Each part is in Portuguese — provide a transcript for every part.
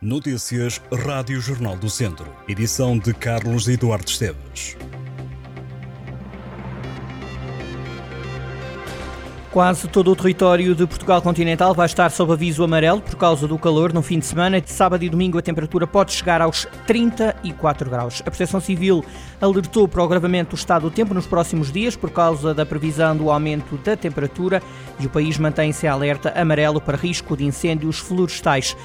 Notícias Rádio Jornal do Centro. Edição de Carlos Eduardo Esteves. Quase todo o território de Portugal continental vai estar sob aviso amarelo por causa do calor no fim de semana. De sábado e domingo a temperatura pode chegar aos 34 graus. A Proteção Civil alertou para o agravamento do estado do tempo nos próximos dias por causa da previsão do aumento da temperatura e o país mantém-se alerta amarelo para risco de incêndios florestais.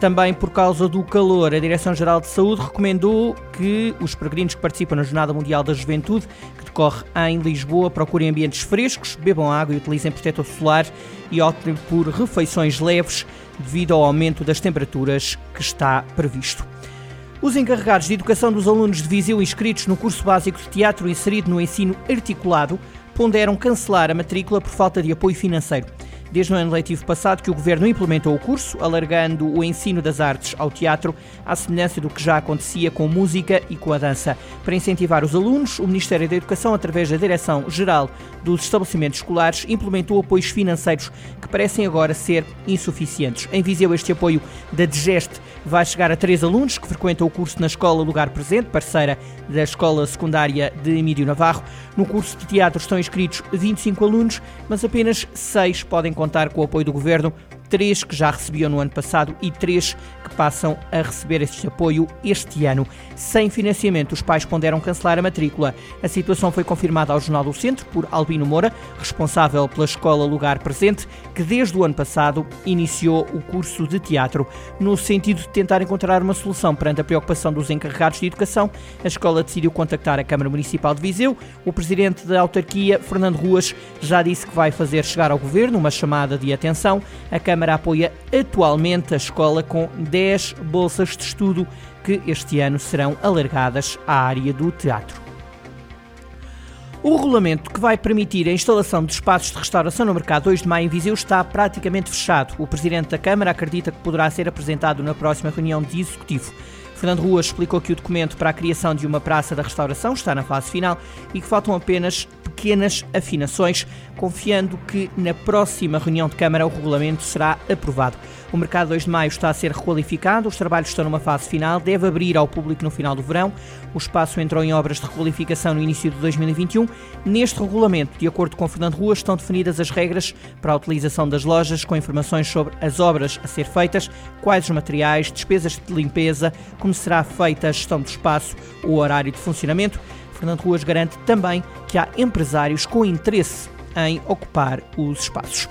Também por causa do calor, a Direção-Geral de Saúde recomendou que os peregrinos que participam na Jornada Mundial da Juventude, que decorre em Lisboa, procurem ambientes frescos, bebam água e utilizem protetor solar e optem por refeições leves devido ao aumento das temperaturas que está previsto. Os encarregados de educação dos alunos de Viseu inscritos no curso básico de teatro inserido no ensino articulado ponderam cancelar a matrícula por falta de apoio financeiro desde o ano letivo passado que o Governo implementou o curso, alargando o ensino das artes ao teatro, à semelhança do que já acontecia com música e com a dança. Para incentivar os alunos, o Ministério da Educação, através da Direção-Geral dos Estabelecimentos Escolares, implementou apoios financeiros que parecem agora ser insuficientes. Em Viseu, este apoio da DGEST vai chegar a três alunos que frequentam o curso na Escola Lugar Presente, parceira da Escola Secundária de Emílio Navarro. No curso de teatro estão inscritos 25 alunos, mas apenas seis podem contar com o apoio do governo três que já recebiam no ano passado e três que passam a receber este apoio este ano. Sem financiamento, os pais ponderam cancelar a matrícula. A situação foi confirmada ao Jornal do Centro por Albino Moura, responsável pela Escola Lugar Presente, que desde o ano passado iniciou o curso de teatro. No sentido de tentar encontrar uma solução perante a preocupação dos encarregados de educação, a escola decidiu contactar a Câmara Municipal de Viseu. O presidente da autarquia, Fernando Ruas, já disse que vai fazer chegar ao governo uma chamada de atenção. A Câmara Câmara apoia atualmente a escola com 10 bolsas de estudo que este ano serão alargadas à área do teatro. O regulamento que vai permitir a instalação de espaços de restauração no mercado 2 de maio em Viseu está praticamente fechado. O Presidente da Câmara acredita que poderá ser apresentado na próxima reunião de Executivo. Fernando Ruas explicou que o documento para a criação de uma praça da restauração está na fase final e que faltam apenas pequenas afinações, confiando que na próxima reunião de Câmara o regulamento será aprovado. O mercado 2 de maio está a ser requalificado, os trabalhos estão numa fase final, deve abrir ao público no final do verão. O espaço entrou em obras de requalificação no início de 2021. Neste regulamento, de acordo com Fernando Ruas, estão definidas as regras para a utilização das lojas, com informações sobre as obras a ser feitas, quais os materiais, despesas de limpeza, como será feita a gestão do espaço, o horário de funcionamento. Fernando Ruas garante também que há empresários com interesse em ocupar os espaços.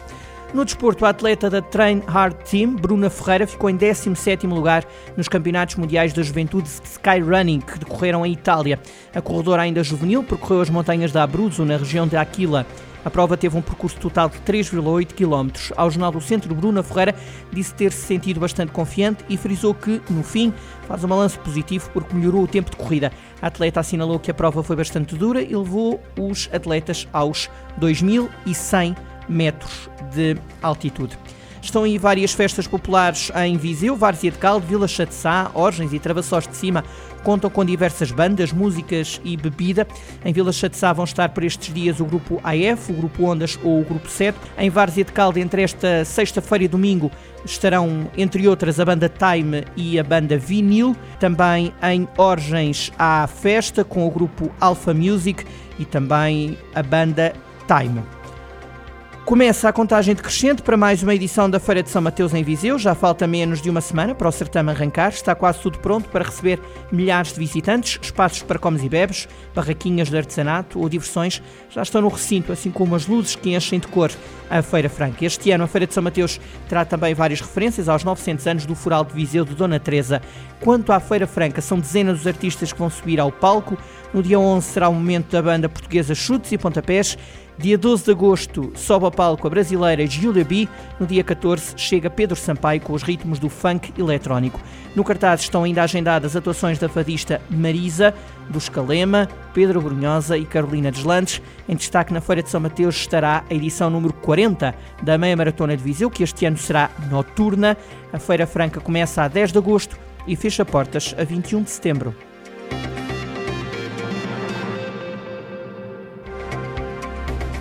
No desporto, a atleta da Train Hard Team, Bruna Ferreira, ficou em 17º lugar nos Campeonatos Mundiais da Juventude Skyrunning, que decorreram em Itália. A corredora ainda juvenil percorreu as montanhas da Abruzzo, na região de Aquila. A prova teve um percurso total de 3,8 km. Ao Jornal do Centro, Bruna Ferreira disse ter-se sentido bastante confiante e frisou que, no fim, faz um balanço positivo porque melhorou o tempo de corrida. A atleta assinalou que a prova foi bastante dura e levou os atletas aos 2.100 metros de altitude. Estão aí várias festas populares em Viseu, Várzea de Caldo, Vila Chatzá, Orgens e Travassós de Cima contam com diversas bandas, músicas e bebida. Em Vila Chatzá vão estar por estes dias o grupo AF, o grupo Ondas ou o grupo 7. Em Várzea de Caldo, entre esta sexta-feira e domingo, estarão, entre outras, a banda Time e a banda Vinil. Também em Orgens há festa com o grupo Alpha Music e também a banda Time. Começa a contagem decrescente para mais uma edição da Feira de São Mateus em Viseu. Já falta menos de uma semana para o certame arrancar. Está quase tudo pronto para receber milhares de visitantes. Espaços para comes e bebes, barraquinhas de artesanato ou diversões já estão no recinto, assim como as luzes que enchem de cor a Feira Franca. Este ano a Feira de São Mateus terá também várias referências aos 900 anos do Fural de Viseu de Dona Teresa. Quanto à Feira Franca, são dezenas os artistas que vão subir ao palco. No dia 11 será o momento da banda portuguesa Chutes e Pontapés. Dia 12 de agosto sobe ao palco a brasileira Julia B. No dia 14 chega Pedro Sampaio com os ritmos do funk eletrónico. No cartaz estão ainda agendadas atuações da fadista Marisa, do Escalema, Pedro Brunhosa e Carolina Deslandes. Em destaque na Feira de São Mateus estará a edição número 40 da Meia Maratona de Viseu, que este ano será noturna. A Feira Franca começa a 10 de agosto e fecha portas a 21 de setembro.